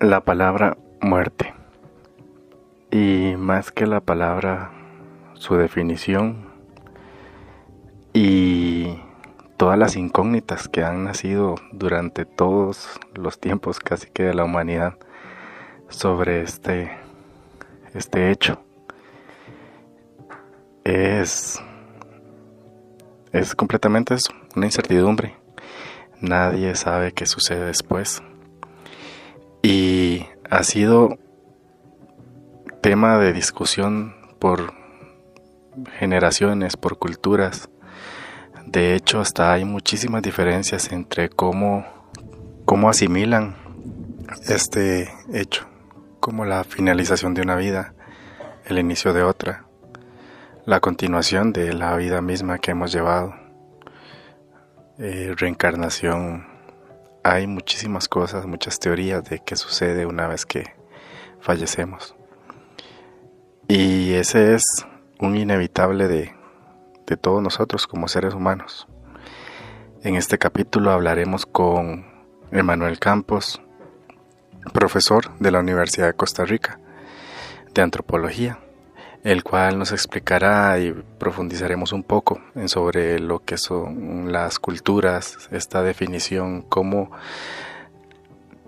la palabra muerte. Y más que la palabra, su definición y todas las incógnitas que han nacido durante todos los tiempos casi que de la humanidad sobre este, este hecho. Es, es completamente eso, una incertidumbre. Nadie sabe qué sucede después. Y ha sido tema de discusión por generaciones, por culturas. De hecho, hasta hay muchísimas diferencias entre cómo, cómo asimilan este hecho, como la finalización de una vida, el inicio de otra, la continuación de la vida misma que hemos llevado, eh, reencarnación. Hay muchísimas cosas, muchas teorías de qué sucede una vez que fallecemos. Y ese es un inevitable de, de todos nosotros como seres humanos. En este capítulo hablaremos con Emanuel Campos, profesor de la Universidad de Costa Rica de Antropología, el cual nos explicará y profundizaremos un poco en sobre lo que son las culturas, esta definición, cómo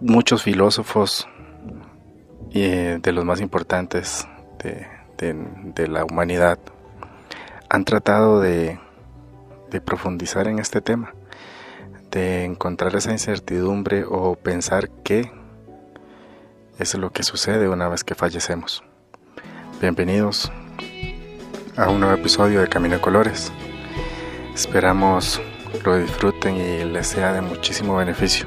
muchos filósofos eh, de los más importantes de, la humanidad han tratado de, de profundizar en este tema, de encontrar esa incertidumbre o pensar qué es lo que sucede una vez que fallecemos. Bienvenidos a un nuevo episodio de Camino de Colores. Esperamos lo disfruten y les sea de muchísimo beneficio.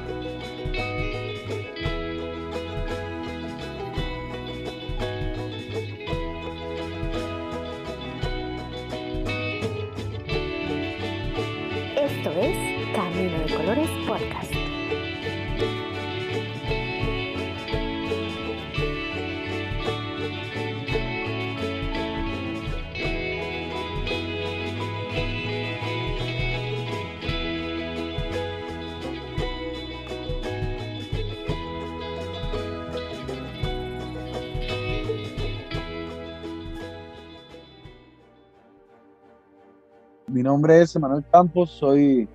Es Campos, soy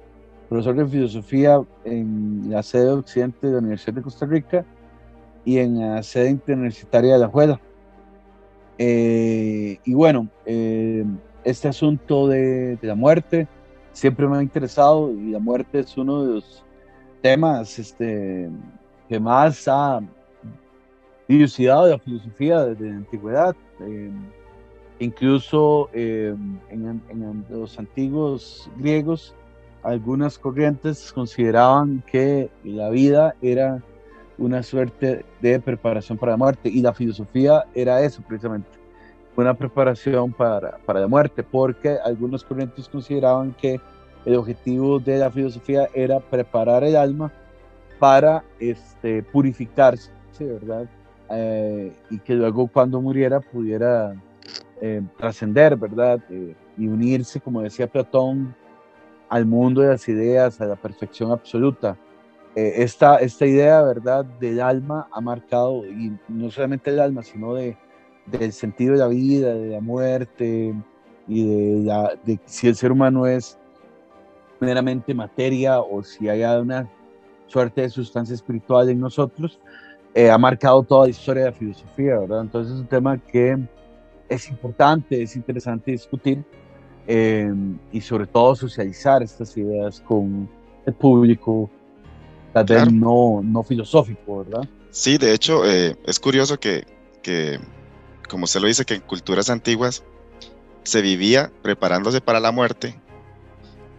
profesor de filosofía en la sede occidente de la Universidad de Costa Rica y en la sede interuniversitaria de La Juela. Eh, y bueno, eh, este asunto de, la muerte siempre me ha interesado y la muerte es uno de los temas este, que más ha dilucidado de la filosofía desde la antigüedad. Eh, Incluso eh, en, los antiguos griegos, algunas corrientes consideraban que la vida era una suerte de preparación para la muerte y la filosofía era eso precisamente, una preparación para, para la muerte, porque algunas corrientes consideraban que el objetivo de la filosofía era preparar el alma para este, purificarse, ¿verdad? Eh, y que luego cuando muriera pudiera eh, trascender, ¿verdad? Eh, y unirse, como decía Platón, al mundo de las ideas, a la perfección absoluta. Eh, esta, esta idea, ¿verdad?, del alma ha marcado, y no solamente el alma, sino de, del sentido de la vida, de la muerte, y de, la, de si el ser humano es meramente materia o si hay una suerte de sustancia espiritual en nosotros, ha marcado toda la historia de la filosofía, ¿verdad? Entonces es un tema que es importante, es interesante discutir eh, y sobre todo socializar estas ideas con el público, tal vez no, no filosófico, ¿verdad? Sí, de hecho, eh, es curioso que, que, como usted lo dice, que en culturas antiguas se vivía preparándose para la muerte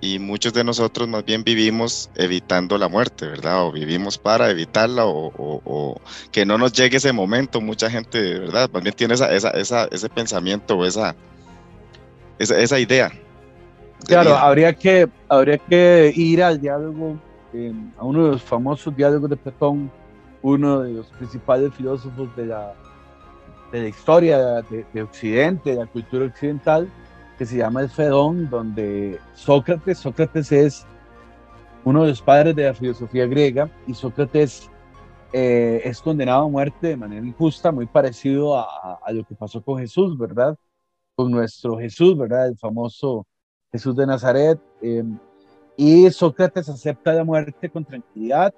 y muchos de nosotros más bien vivimos evitando la muerte, ¿verdad? O vivimos para evitarla o, que no nos llegue ese momento. Mucha gente, ¿verdad? Más bien tiene esa, esa, esa ese pensamiento o esa, esa, idea. Claro, habría que, habría que ir al diálogo, eh, a uno de los famosos diálogos de Platón, uno de los principales filósofos de la, de la historia de, de Occidente, de la cultura occidental, que se llama el Fedón, donde Sócrates, Sócrates es uno de los padres de la filosofía griega y Sócrates eh, es condenado a muerte de manera injusta, muy parecido a, a, lo que pasó con Jesús, ¿verdad? Con nuestro Jesús, ¿verdad? El famoso Jesús de Nazaret. Eh, y Sócrates acepta la muerte con tranquilidad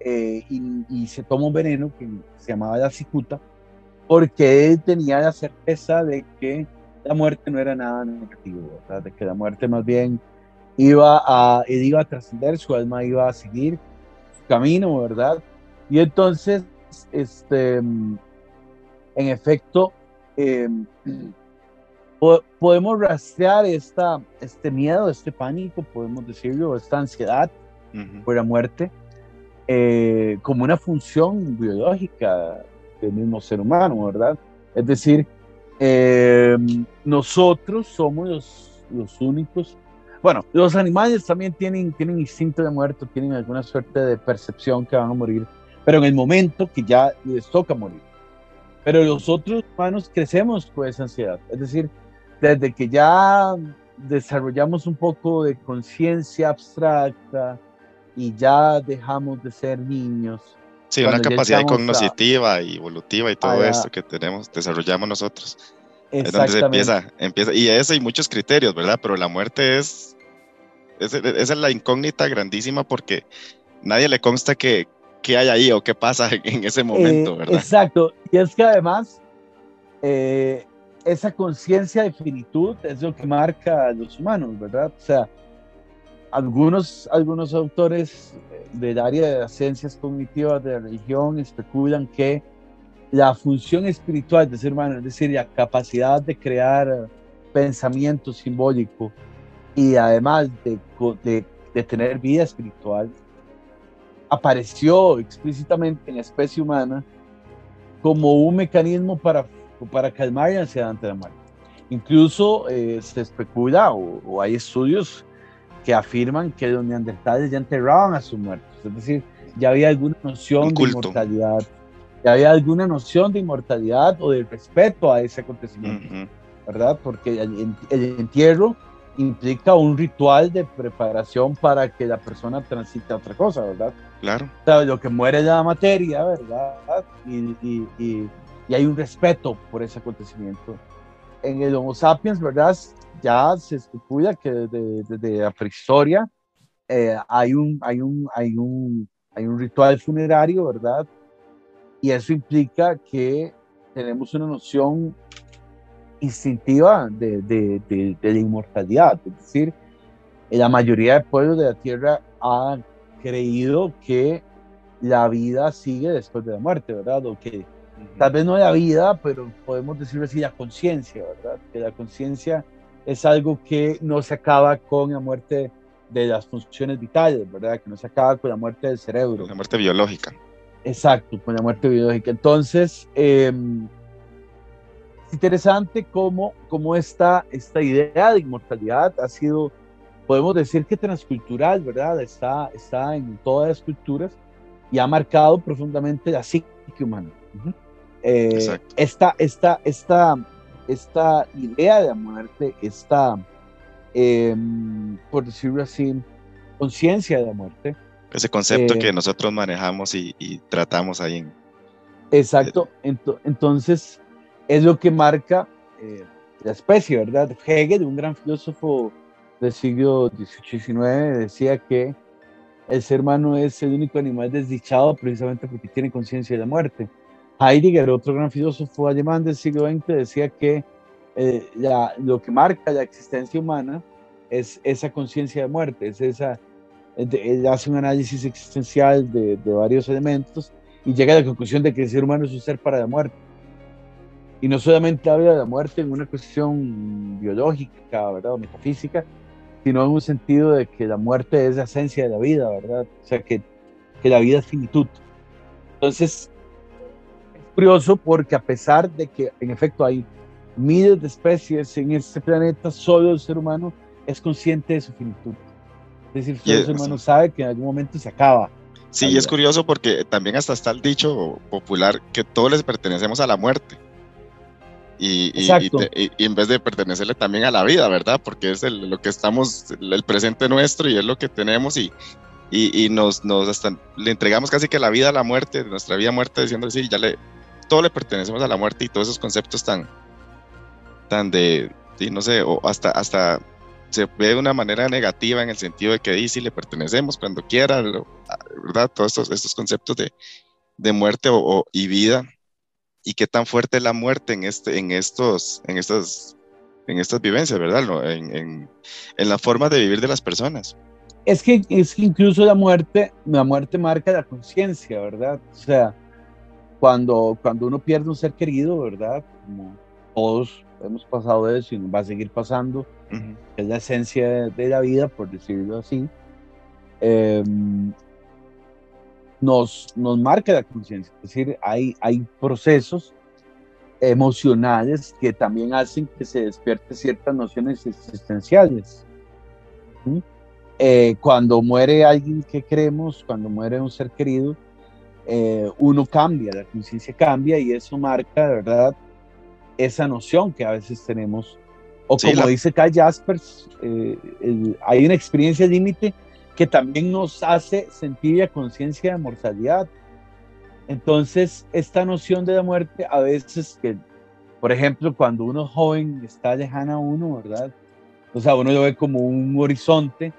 eh, y, y, se toma un veneno que se llamaba la cicuta, porque él tenía la certeza de que la muerte no era nada negativo, ¿verdad? De que la muerte más bien iba a, iba a trascender, su alma iba a seguir su camino, ¿verdad? Y entonces, este, en efecto, eh, podemos rastrear esta, este miedo, este pánico, podemos decirlo, esta ansiedad por la muerte, eh, como una función biológica del mismo ser humano, ¿verdad? Es decir, eh, nosotros somos los, los únicos bueno, los animales también tienen, tienen instinto de muerte, tienen alguna suerte de percepción que van a morir, pero en el momento que ya les toca morir. Pero los otros humanos crecemos con esa ansiedad. Es decir, desde que ya desarrollamos un poco de conciencia abstracta y ya dejamos de ser niños. Sí, una capacidad cognitiva y evolutiva y todo esto que tenemos, desarrollamos nosotros. Es donde se empieza, empieza, y eso y muchos criterios, ¿verdad? Pero la muerte es esa es la incógnita grandísima porque nadie le consta que, qué hay ahí o qué pasa en ese momento, eh, ¿verdad? Exacto. Y es que además, eh, esa conciencia de finitud es lo que marca a los humanos, ¿verdad? O sea, algunos, algunos autores del área de las ciencias cognitivas de la religión especulan que la función espiritual del ser humano, es decir, la capacidad de crear pensamiento simbólico, y además de, de, de, tener vida espiritual, apareció explícitamente en la especie humana como un mecanismo para, para calmar la ansiedad ante la muerte. Incluso eh, se especula o, o, hay estudios que afirman que los neandertales ya enterraban a sus muertos, es decir, ya había alguna noción de inmortalidad, ya había alguna noción de inmortalidad o de respeto a ese acontecimiento, uh -huh. ¿verdad? Porque el, el entierro implica un ritual de preparación para que la persona transite a otra cosa, ¿verdad? Claro. O sea, lo que muere es la materia, ¿verdad? Y, y, y, y, hay un respeto por ese acontecimiento. En el Homo sapiens, ¿verdad? Ya se especula que desde, desde la prehistoria eh, hay, un, hay, un, hay, un, hay un ritual funerario, ¿verdad? Y eso implica que tenemos una noción instintiva de, de, de, de, la inmortalidad. Es decir, la mayoría de pueblos de la Tierra han creído que la vida sigue después de la muerte, ¿verdad? O que tal vez no la vida, pero podemos decirlo así, la conciencia, ¿verdad? Que la conciencia es algo que no se acaba con la muerte de las funciones vitales, ¿verdad? Que no se acaba con la muerte del cerebro. La muerte biológica. Exacto, con la muerte biológica. Entonces, eh, interesante cómo, cómo esta, esta idea de inmortalidad ha sido, podemos decir que transcultural, ¿verdad? Está, está en todas las culturas y ha marcado profundamente la psique humana. Uh -huh. eh, esta, esta, esta, esta idea de la muerte, esta, eh, por decirlo así, conciencia de la muerte. Ese concepto eh, que nosotros manejamos y, y, tratamos ahí en... Exacto. Entonces, es lo que marca eh, la especie, ¿verdad? Hegel, un gran filósofo del siglo XVIII-XIX, decía que el ser humano es el único animal desdichado precisamente porque tiene conciencia de la muerte. Heidegger, otro gran filósofo alemán del siglo XX, decía que eh, la, lo que marca la existencia humana es esa conciencia de muerte, es esa, él hace un análisis existencial de, de varios elementos y llega a la conclusión de que el ser humano es un ser para la muerte y no solamente habla de la muerte en una cuestión biológica, ¿verdad? O metafísica, sino en un sentido de que la muerte es la esencia de la vida, ¿verdad? O sea, que, que la vida es finitud. Entonces, es curioso porque a pesar de que en efecto hay miles de especies en este planeta, solo el ser humano es consciente de su finitud. Es decir, solo el ser humano sabe que en algún momento se acaba. Sí, y es curioso porque también hasta está el dicho popular que todos les pertenecemos a la muerte. Y, y, y, y, en vez de pertenecerle también a la vida, ¿verdad? Porque es el, lo que estamos, el presente nuestro y es lo que tenemos y, nos, nos hasta, le entregamos casi que la vida a la muerte, nuestra vida muerta, diciendo sí, ya le, todo le pertenecemos a la muerte y todos esos conceptos tan, tan de, no sé, o hasta, hasta se ve de una manera negativa en el sentido de que sí, le pertenecemos cuando quiera, ¿verdad? Todos estos, estos conceptos de, de muerte o, y vida y qué tan fuerte es la muerte en, este, en, estos, en, estas, en estas vivencias, ¿verdad? En, en, en la forma de vivir de las personas. Es que, es que incluso la muerte, la muerte marca la conciencia, ¿verdad? O sea, cuando, cuando uno pierde un ser querido, ¿verdad? Como todos hemos pasado eso y nos va a seguir pasando, es la esencia de la vida, por decirlo así, em, nos, nos marca la conciencia. Es decir, hay, hay procesos emocionales que también hacen que se despierten ciertas nociones existenciales. Eh, cuando muere alguien que queremos, cuando muere un ser querido, eh, uno cambia, la conciencia cambia y eso marca, de verdad, esa noción que a veces tenemos. O como dice Kai Jaspers, eh, hay una experiencia límite que también nos hace sentir la conciencia de mortalidad. Entonces, esta noción de la muerte, a veces que, por ejemplo, cuando uno es joven, está lejana a uno, ¿verdad? O sea, uno lo ve como un horizonte,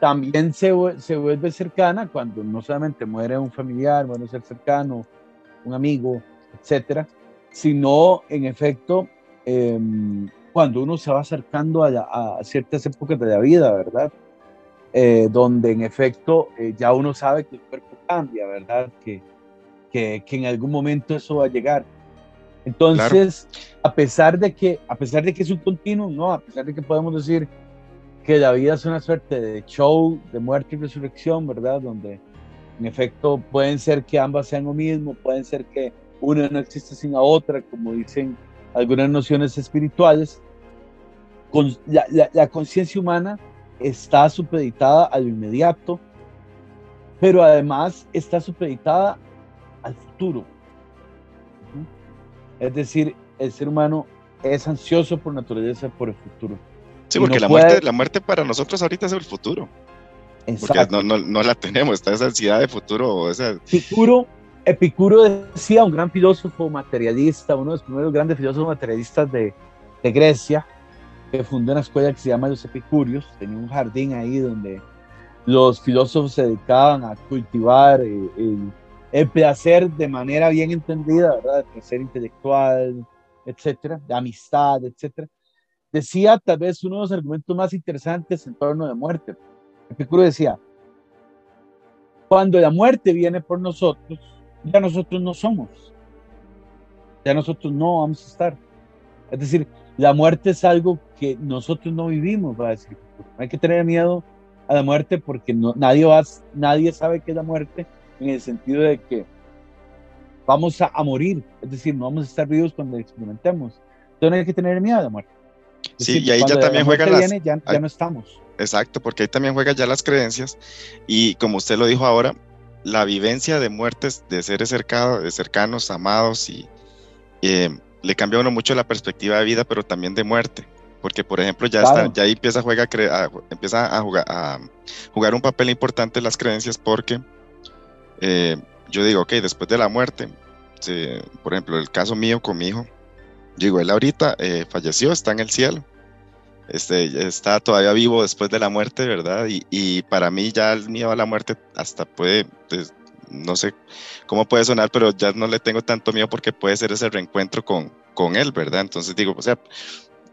también se, se vuelve cercana cuando no solamente muere un familiar, muere un ser cercano, un amigo, etcétera, sino en efecto em, cuando uno se va acercando a, a, ciertas épocas de la vida, ¿verdad? Eh, donde en efecto eh, ya uno sabe que el cuerpo cambia, ¿verdad? Que, que, que en algún momento eso va a llegar. Entonces, a pesar de que a pesar de que es un continuo, no, a pesar de que podemos decir que la vida es una suerte de show de muerte y resurrección, ¿verdad? Donde en efecto pueden ser que ambas sean lo mismo, pueden ser que una no existe sin la otra, como dicen algunas nociones espirituales. La, conciencia humana está supeditada al inmediato, pero además está supeditada al futuro. Es decir, el ser humano es ansioso por naturaleza por el futuro. Sí, porque la, muerte, la muerte para nosotros ahorita es el futuro. Porque no, no, no, la tenemos, está esa ansiedad de futuro. Esa... Epicuro, Epicuro decía, un gran filósofo materialista, uno de los primeros grandes filósofos materialistas de, de Grecia, que fundó una escuela que se llama Los Epicúreos, tenía un jardín ahí donde los filósofos se dedicaban a cultivar eh, el, el, placer de manera bien entendida, ¿verdad? El placer intelectual, etcétera, de amistad, etcétera decía tal vez uno de los argumentos más interesantes en torno de muerte. Epicuro decía, cuando la muerte viene por nosotros, ya nosotros no somos, ya nosotros no vamos a estar. Es decir, la muerte es algo que nosotros no vivimos, va a decir. Hay que tener miedo a la muerte porque no, nadie, va, nadie sabe qué es la muerte en el sentido de que vamos a, a morir, es decir, no vamos a estar vivos cuando experimentemos. Entonces hay que tener miedo a la muerte. Sí, y ahí ya también juegan las... ya, no estamos. Exacto, porque ahí también juegan ya las creencias y como usted lo dijo ahora, la vivencia de muertes de seres cercanos, de cercanos, amados y eh, le cambia a uno mucho la perspectiva de vida, pero también de muerte, porque por ejemplo ya, está, ya ahí empieza a, juega, a, empieza a, jugar, a jugar un papel importante las creencias porque eh, yo digo, ok, después de la muerte, por ejemplo, el caso mío con mi hijo, digo, él ahorita eh, falleció, está en el cielo. Este, está todavía vivo después de la muerte, ¿verdad? Y, para mí ya el miedo a la muerte hasta puede, pues, no sé cómo puede sonar, pero ya no le tengo tanto miedo porque puede ser ese reencuentro con, con él, ¿verdad? Entonces digo, o sea,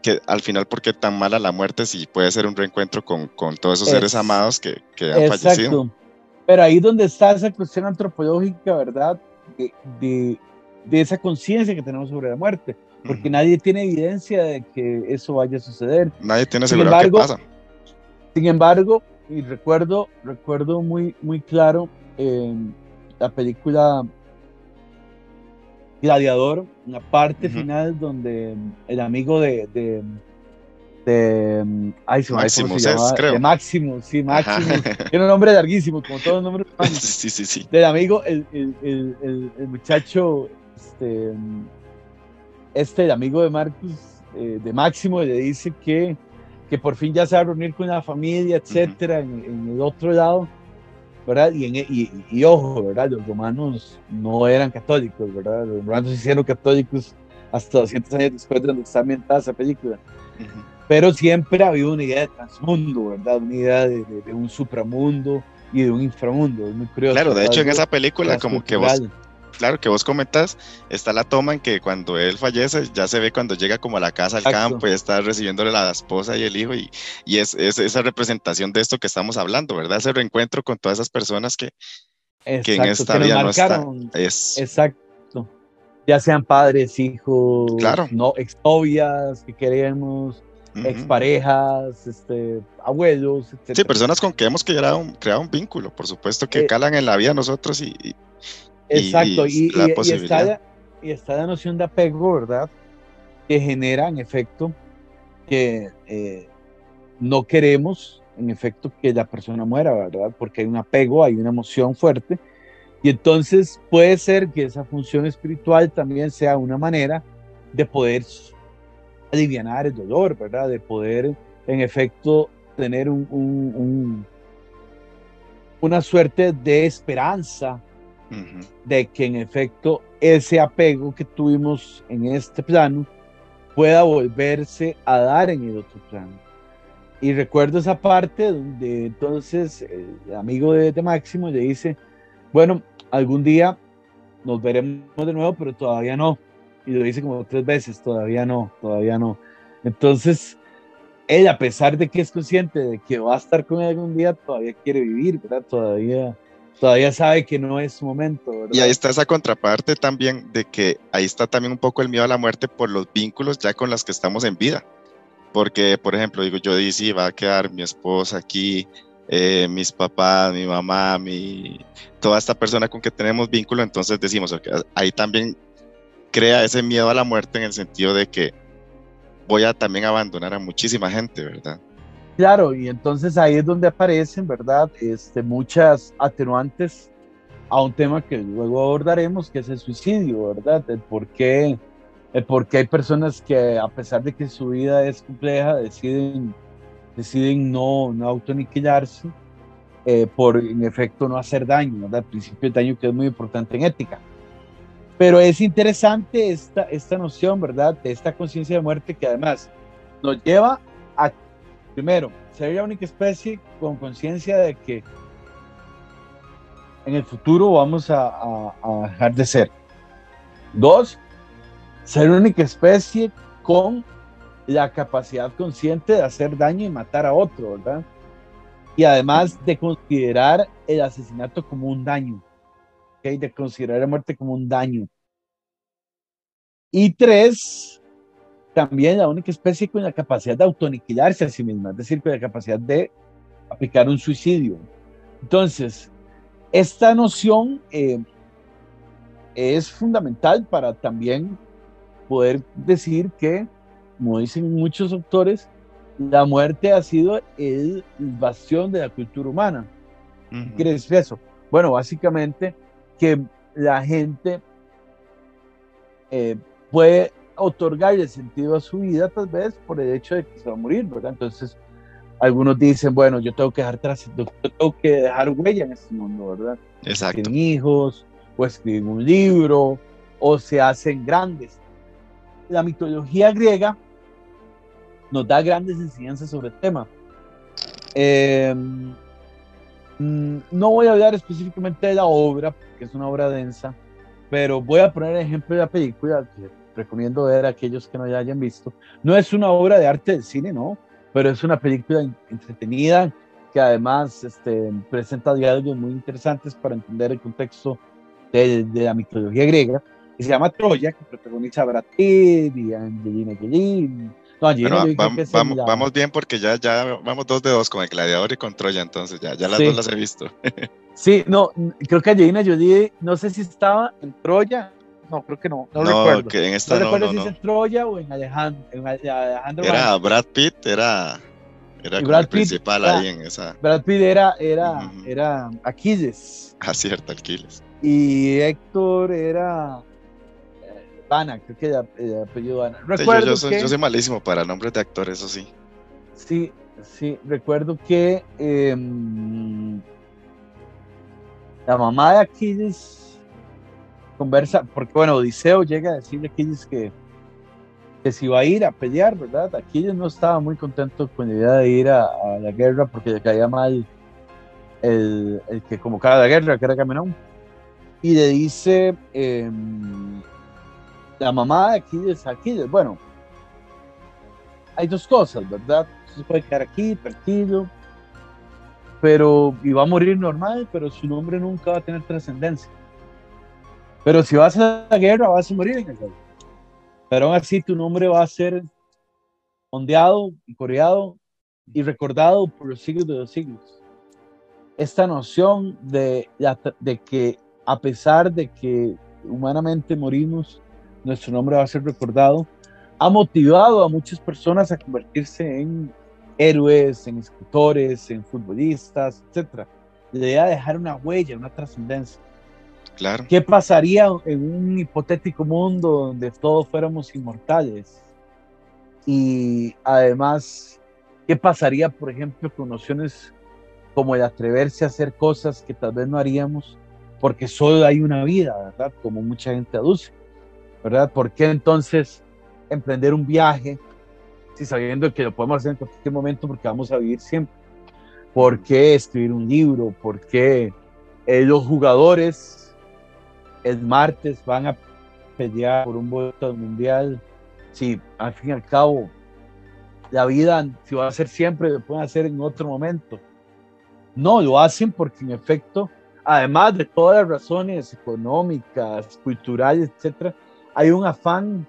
que al final, ¿por qué tan mala la muerte si puede ser un reencuentro con, con todos esos seres amados que, que han exacto. fallecido? Pero ahí donde está esa cuestión antropológica, ¿verdad? De, de, de esa conciencia que tenemos sobre la muerte porque nadie tiene evidencia de que eso vaya a suceder. Nadie tiene seguridad que pasa. Sin embargo, y recuerdo, recuerdo muy, muy claro la película Gladiador, una parte final donde el amigo de, de, de ay, se llama, creo. De Máximo, sí, Máximo. Tiene un nombre larguísimo, como todos los nombres. sí, sí, sí. Del amigo, el, el, el, el muchacho, este, este amigo de Marcus, eh, de Máximo, le dice que, que por fin ya se va a reunir con la familia, etcétera, en, el otro lado. ¿verdad? Y, en, e, y, y, ojo, ¿verdad? Los romanos no eran católicos, ¿verdad? Los romanos se hicieron católicos hasta 200 años después de donde está ambientada esa película. Pero siempre había una idea de transmundo, ¿verdad? Una idea de, de, un supramundo y de un inframundo. Es muy curioso. Claro, de hecho, en esa película, como que vos, claro, que vos comentas, está la toma en que cuando él fallece, ya se ve cuando llega como a la casa, al campo, y está recibiéndole la esposa y el hijo, y, y es, es, esa representación de esto que estamos hablando, ¿verdad? Ese reencuentro con todas esas personas que, que en esta vida no están. Es... Exacto. Ya sean padres, hijos, claro. no, exnovias que queremos, exparejas, este, abuelos, etc. Sí, personas con que hemos creado un, creado un vínculo, por supuesto, que eh, calan en la vida nosotros y, Exacto, y, y, está la, noción de apego, ¿verdad? Que genera, en efecto, que eh, no queremos, en efecto, que la persona muera, ¿verdad? Porque hay un apego, hay una emoción fuerte. Y entonces puede ser que esa función espiritual también sea una manera de poder aliviar el dolor, ¿verdad? De poder, en efecto, tener un, una suerte de esperanza de que en efecto ese apego que tuvimos en este plano pueda volverse a dar en el otro plano. Y recuerdo esa parte donde entonces el amigo de, de Máximo le dice, bueno, algún día nos veremos de nuevo, pero todavía no. Y lo dice como tres veces, todavía no, todavía no. Entonces, él, a pesar de que es consciente de que va a estar con él algún día, todavía quiere vivir, ¿verdad? Todavía todavía sabe que no es su momento. ¿verdad? Y ahí está esa contraparte también de que ahí está también un poco el miedo a la muerte por los vínculos ya con los que estamos en vida. Porque, por ejemplo, digo, yo dije, va a quedar mi esposa aquí, eh, mis papás, mi mamá, mi, toda esta persona con que tenemos vínculo, entonces decimos, ahí también crea ese miedo a la muerte en el sentido de que voy a también abandonar a muchísima gente, ¿verdad? Claro, y entonces ahí es donde aparecen, ¿verdad? Este, muchas atenuantes a un tema que luego abordaremos, que es el suicidio, ¿verdad? El por qué, el por qué hay personas que a pesar de que su vida es compleja, deciden, deciden no, no autoniquilarse eh, por en efecto no hacer daño, ¿verdad? El principio de daño que es muy importante en ética. Pero es interesante esta, esta noción, ¿verdad? De esta conciencia de muerte que además nos lleva Primero, ser la única especie con conciencia de que en el futuro vamos a, dejar de ser. Dos, ser la única especie con la capacidad consciente de hacer daño y matar a otro, ¿verdad? Y además de considerar el asesinato como un daño, de considerar la muerte como un daño. Y tres, también la única especie con la capacidad de autoniquilarse a sí misma, es decir, con la capacidad de aplicar un suicidio. Entonces, esta noción eh, es fundamental para también poder decir que, como dicen muchos autores, la muerte ha sido el bastión de la cultura humana. ¿Qué quiere decir eso? Bueno, básicamente que la gente eh, puede otorgarle sentido a su vida, tal vez por el hecho de que se va a morir, ¿verdad? Entonces, algunos dicen, bueno, yo tengo que dejar tras, yo tengo que dejar huella en este mundo, ¿verdad? Exacto. Tienen hijos, o escriben un libro, o se hacen grandes. La mitología griega nos da grandes enseñanzas sobre el tema. Em, mm, no voy a hablar específicamente de la obra, porque es una obra densa, pero voy a poner el ejemplo de la película, que recomiendo ver a aquellos que no ya hayan visto. No es una obra de arte del cine, no, pero es una película entretenida que además este, presenta diálogos muy interesantes para entender el contexto de, de la mitología griega. Y se llama Troya, que protagoniza a Brad Pitt y Angelina Jolie. No, Angelina vamos, vamos, vamos, bien porque ya, ya vamos dos de dos con el Gladiador y con Troya, entonces ya, ya las dos las he visto. sí, no, creo que Angelina Jolie, no sé si estaba en Troya no, creo que no. No, no recuerdo. Que en esta no, no, si es en Troya o en Alejandro. En Alejandro era Brad Pitt, era, era como el principal ahí en esa. Brad Pitt era, era, era Aquiles. Ah, cierto, Aquiles. Y Héctor era. Vana, creo que era el apellido Vana. Recuerdo yo, soy, yo, soy, malísimo para nombres de actores, eso sí. Sí, sí, recuerdo que. Eh, la mamá de Aquiles conversa, porque bueno, Odiseo llega a decirle a Aquiles que, que si va a ir a pelear, ¿verdad? Aquiles no estaba muy contento con la idea de ir a, la guerra porque le caía mal el, el que convocaba la guerra, que era Camenón. Y le dice em, la mamá de Aquiles, Aquiles, bueno, hay dos cosas, ¿verdad? Se puede quedar aquí, tranquilo, pero y va a morir normal, pero su nombre nunca va a tener trascendencia. Pero si vas a la guerra, vas a morir en el guerra. Pero aún así tu nombre va a ser ondeado y coreado y recordado por los siglos de los siglos. Esta noción de, de que a pesar de que humanamente morimos, nuestro nombre va a ser recordado, ha motivado a muchas personas a convertirse en héroes, en escritores, en futbolistas, etc. La idea de dejar una huella, una trascendencia. Claro. ¿Qué pasaría en un hipotético mundo donde todos fuéramos inmortales? Y además, ¿qué pasaría, por ejemplo, con nociones como el atreverse a hacer cosas que tal vez no haríamos porque solo hay una vida, ¿verdad? Como mucha gente aduce, ¿verdad? ¿Por qué entonces emprender un viaje si sabiendo que lo podemos hacer en cualquier momento porque vamos a vivir siempre? ¿Por qué escribir un libro? ¿Por qué eh, los jugadores el martes van a pelear por un voto mundial? Si al fin y al cabo la vida, si va a ser siempre, lo pueden hacer en otro momento. No, lo hacen porque en efecto, además de todas las razones económicas, culturales, etcétera, hay un afán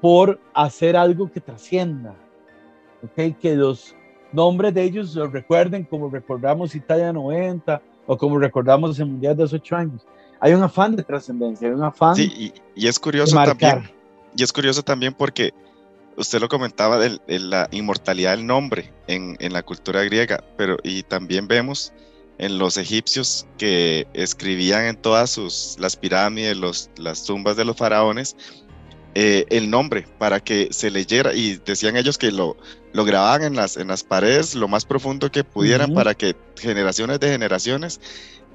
por hacer algo que trascienda, ¿okay? que los nombres de ellos los recuerden como recordamos Italia 90 o como recordamos el Mundial de los ocho años. Hay un afán de trascendencia, hay un afán. Sí, y, es curioso también. Y es curioso también porque usted lo comentaba de, la inmortalidad del nombre en, en, la cultura griega, pero y también vemos en los egipcios que escribían en todas sus las pirámides, los, las tumbas de los faraones, eh, el nombre para que se leyera y decían ellos que lo, lo grababan en las, en las paredes lo más profundo que pudieran para que generaciones de generaciones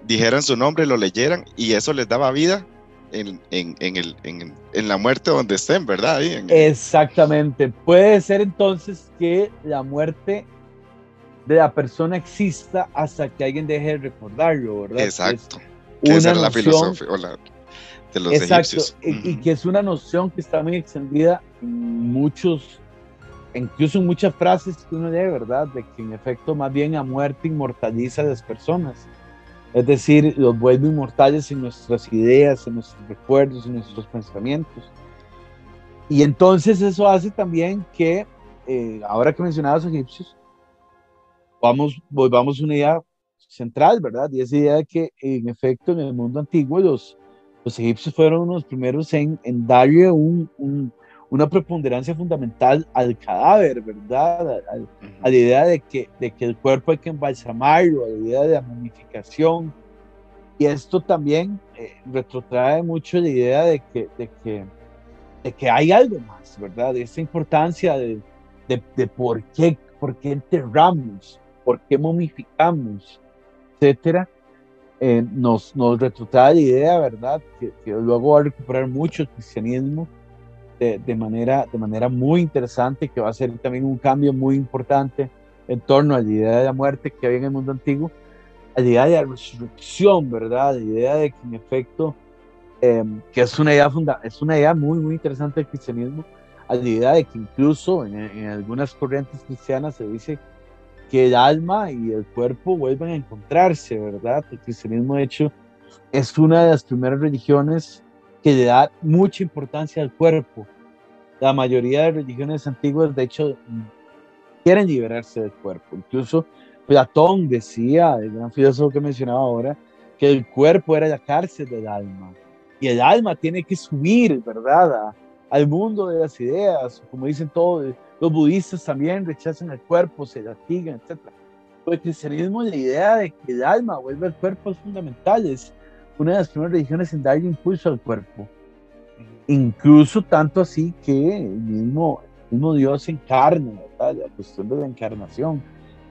dijeran su nombre, lo leyeran y eso les daba vida en, en, en, el, en la muerte donde estén, ¿verdad? Exactamente. Puede ser entonces que la muerte de la persona exista hasta que alguien deje de recordarlo, ¿verdad? Exacto. esa era la filosofía de los Exacto, Y, que es una noción que está muy extendida en muchos, incluso en muchas frases que uno lee, ¿verdad? De que en efecto más bien la muerte inmortaliza a las personas. Es decir, los vuelve inmortales en nuestras ideas, en nuestros recuerdos, en nuestros pensamientos. Y entonces eso hace también que, eh, ahora que mencionabas a los egipcios, vamos, volvamos a una idea central, ¿verdad? Y esa idea de que en efecto en el mundo antiguo los, los egipcios fueron unos primeros en darle un, una preponderancia fundamental al cadáver, ¿verdad? A, la idea de que, de que el cuerpo hay que embalsamarlo, a la idea de la momificación. Y esto también eh, retrotrae mucho la idea de que, de, que, de que hay algo más, ¿verdad? De esa importancia de, de, de por, qué, por qué enterramos, por qué momificamos, etcétera eh, nos, nos retrotrae la idea, ¿verdad? Que, luego va a recuperar mucho el cristianismo de, de, manera, de manera muy interesante, que va a ser también un cambio muy importante en torno a la idea de la muerte que había en el mundo antiguo, a la idea de la resurrección, ¿verdad? La idea de que en efecto, em, que es una idea, funda es una idea muy, muy interesante del cristianismo, a la idea de que incluso en, en algunas corrientes cristianas se dice que el alma y el cuerpo vuelvan a encontrarse, ¿verdad? El cristianismo, de hecho, es una de las primeras religiones que le da mucha importancia al cuerpo. La mayoría de religiones antiguas, de hecho, quieren liberarse del cuerpo. Incluso Platón decía, el gran filósofo que mencionaba ahora, que el cuerpo era la cárcel del alma. Y el alma tiene que subir, ¿verdad? al mundo de las ideas, como dicen todos, los budistas también rechazan el cuerpo, se latigan, etc. el cristianismo, la idea de que el alma vuelve al cuerpo es fundamental, es una de las primeras religiones en darle impulso al cuerpo. Incluso tanto así que el mismo, mismo Dios encarna, ¿verdad? la cuestión de la encarnación.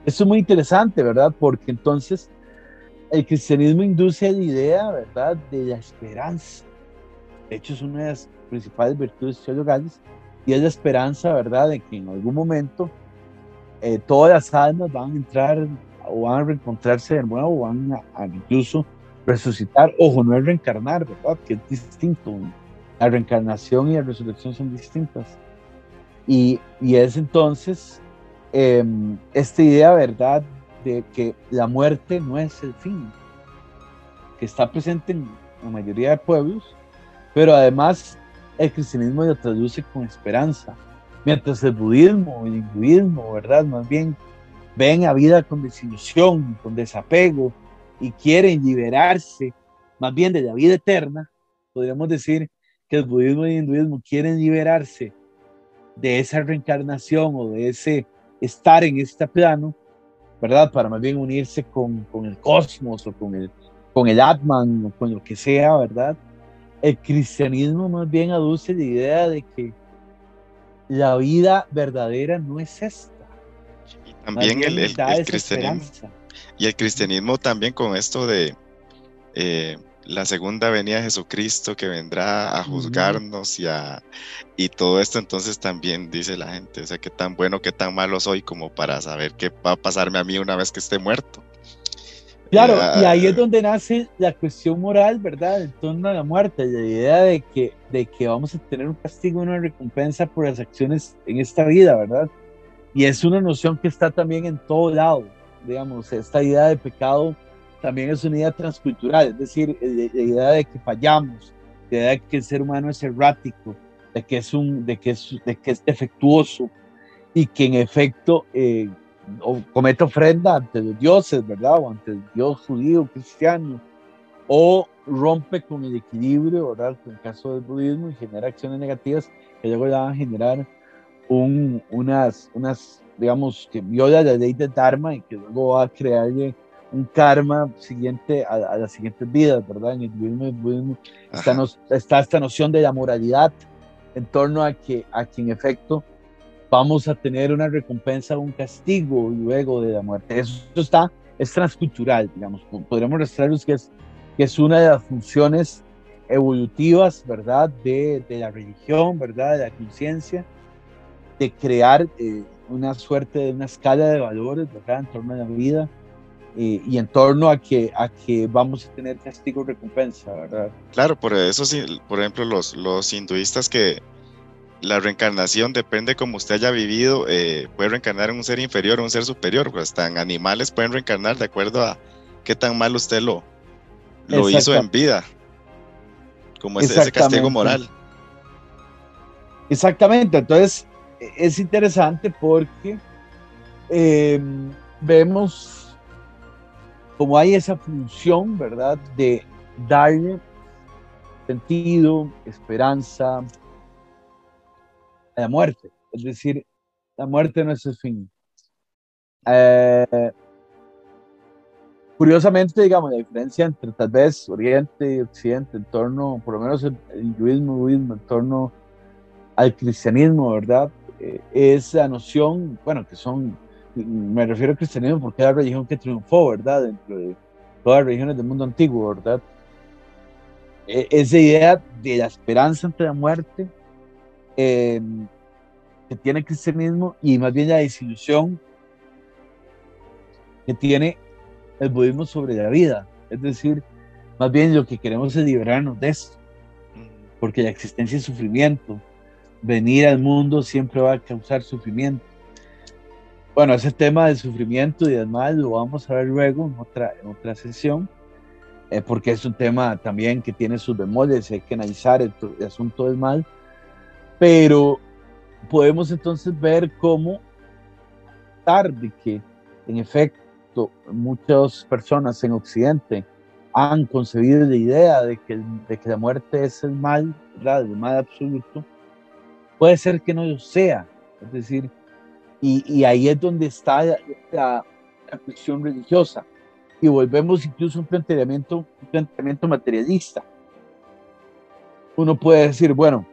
Eso es muy interesante, ¿verdad? Porque entonces el cristianismo induce la idea, ¿verdad?, de la esperanza. De hecho, es una de las principales virtudes teologales y es la esperanza, ¿verdad?, de que en algún momento eh, todas las almas van a entrar o van a reencontrarse de nuevo, van a, incluso resucitar. Ojo, no es reencarnar, ¿verdad?, que es distinto. La reencarnación y la resurrección son distintas. Y, y es entonces em, esta idea, ¿verdad?, de que la muerte no es el fin, que está presente en la mayoría de pueblos, pero además el cristianismo lo traduce con esperanza, mientras el budismo el hinduismo, ¿verdad? Más bien ven a vida con desilusión, con desapego y quieren liberarse más bien de la vida eterna, podríamos decir que el budismo y el hinduismo quieren liberarse de esa reencarnación o de ese estar en este plano ¿verdad? Para más bien unirse con, con el cosmos o con el, con el Atman o con lo que sea, ¿verdad? El cristianismo más bien aduce la idea de que la vida verdadera no es esta. Y también el, el, cristianismo. Y el cristianismo también con esto de eh, la segunda venida de Jesucristo que vendrá a juzgarnos y, a, y todo esto, entonces también dice la gente, o sea, qué tan bueno, qué tan malo soy como para saber qué va a pasarme a mí una vez que esté muerto. Claro, y ahí es donde nace la cuestión moral, ¿verdad? En torno a la muerte, la idea de que, de que vamos a tener un castigo, una recompensa por las acciones en esta vida, ¿verdad? Y es una noción que está también en todo lado, digamos, esta idea de pecado también es una idea transcultural, es decir, la idea de que fallamos, la idea de que el ser humano es errático, de que es, un, de que es, de que es defectuoso y que en efecto eh, comete ofrenda ante los dioses, ¿verdad? O ante el dios judío, cristiano, o rompe con el equilibrio, ¿verdad? En el caso del budismo y genera acciones negativas que luego van a generar un, unas, unas, digamos, que viola la ley del Dharma y que luego va a crearle un karma siguiente a, las siguientes vidas, ¿verdad? En el budismo, está, esta noción de la moralidad en torno a que, a que en efecto vamos a tener una recompensa un castigo luego de la muerte. Eso está, es transcultural, digamos, podríamos mostrarles que es, que es una de las funciones evolutivas, ¿verdad? De, de la religión, ¿verdad? De la conciencia, de crear eh, una suerte de una escala de valores, ¿verdad? En torno a la vida y, en torno a que, a que vamos a tener castigo recompensa, ¿verdad? Claro, por eso, por ejemplo, los, los hinduistas que la reencarnación depende como usted haya vivido, eh, puede reencarnar en un ser inferior o un ser superior, pues en animales pueden reencarnar de acuerdo a qué tan mal usted lo, lo hizo en vida, como ese, ese castigo moral. Exactamente, entonces es interesante porque eh, vemos como hay esa función, ¿verdad?, de darle sentido, esperanza a la muerte. Es decir, la muerte no es el fin. Eh, curiosamente, digamos, la diferencia entre tal vez Oriente y Occidente en torno, por lo menos el, hinduismo, budismo, en torno al cristianismo, ¿verdad? Eh, es la noción, bueno, que son me refiero al cristianismo porque es la religión que triunfó, ¿verdad? Dentro de todas las religiones del mundo antiguo, ¿verdad? E, esa idea de la esperanza ante la muerte em, que tiene el cristianismo y más bien la desilusión que tiene el budismo sobre la vida. Es decir, más bien lo que queremos es liberarnos de esto, porque la existencia es sufrimiento. Venir al mundo siempre va a causar sufrimiento bueno, ese tema del sufrimiento y del mal lo vamos a ver luego en otra, en otra sesión, eh, porque es un tema también que tiene sus bemoles, hay que analizar el, asunto del mal, pero podemos entonces ver cómo tarde que en efecto muchas personas en Occidente han concebido la idea de que, de que la muerte es el mal, ¿verdad? el mal absoluto, puede ser que no sea, es decir, y, ahí es donde está la, cuestión religiosa. Y volvemos incluso a un planteamiento, un planteamiento materialista. Uno puede decir, bueno,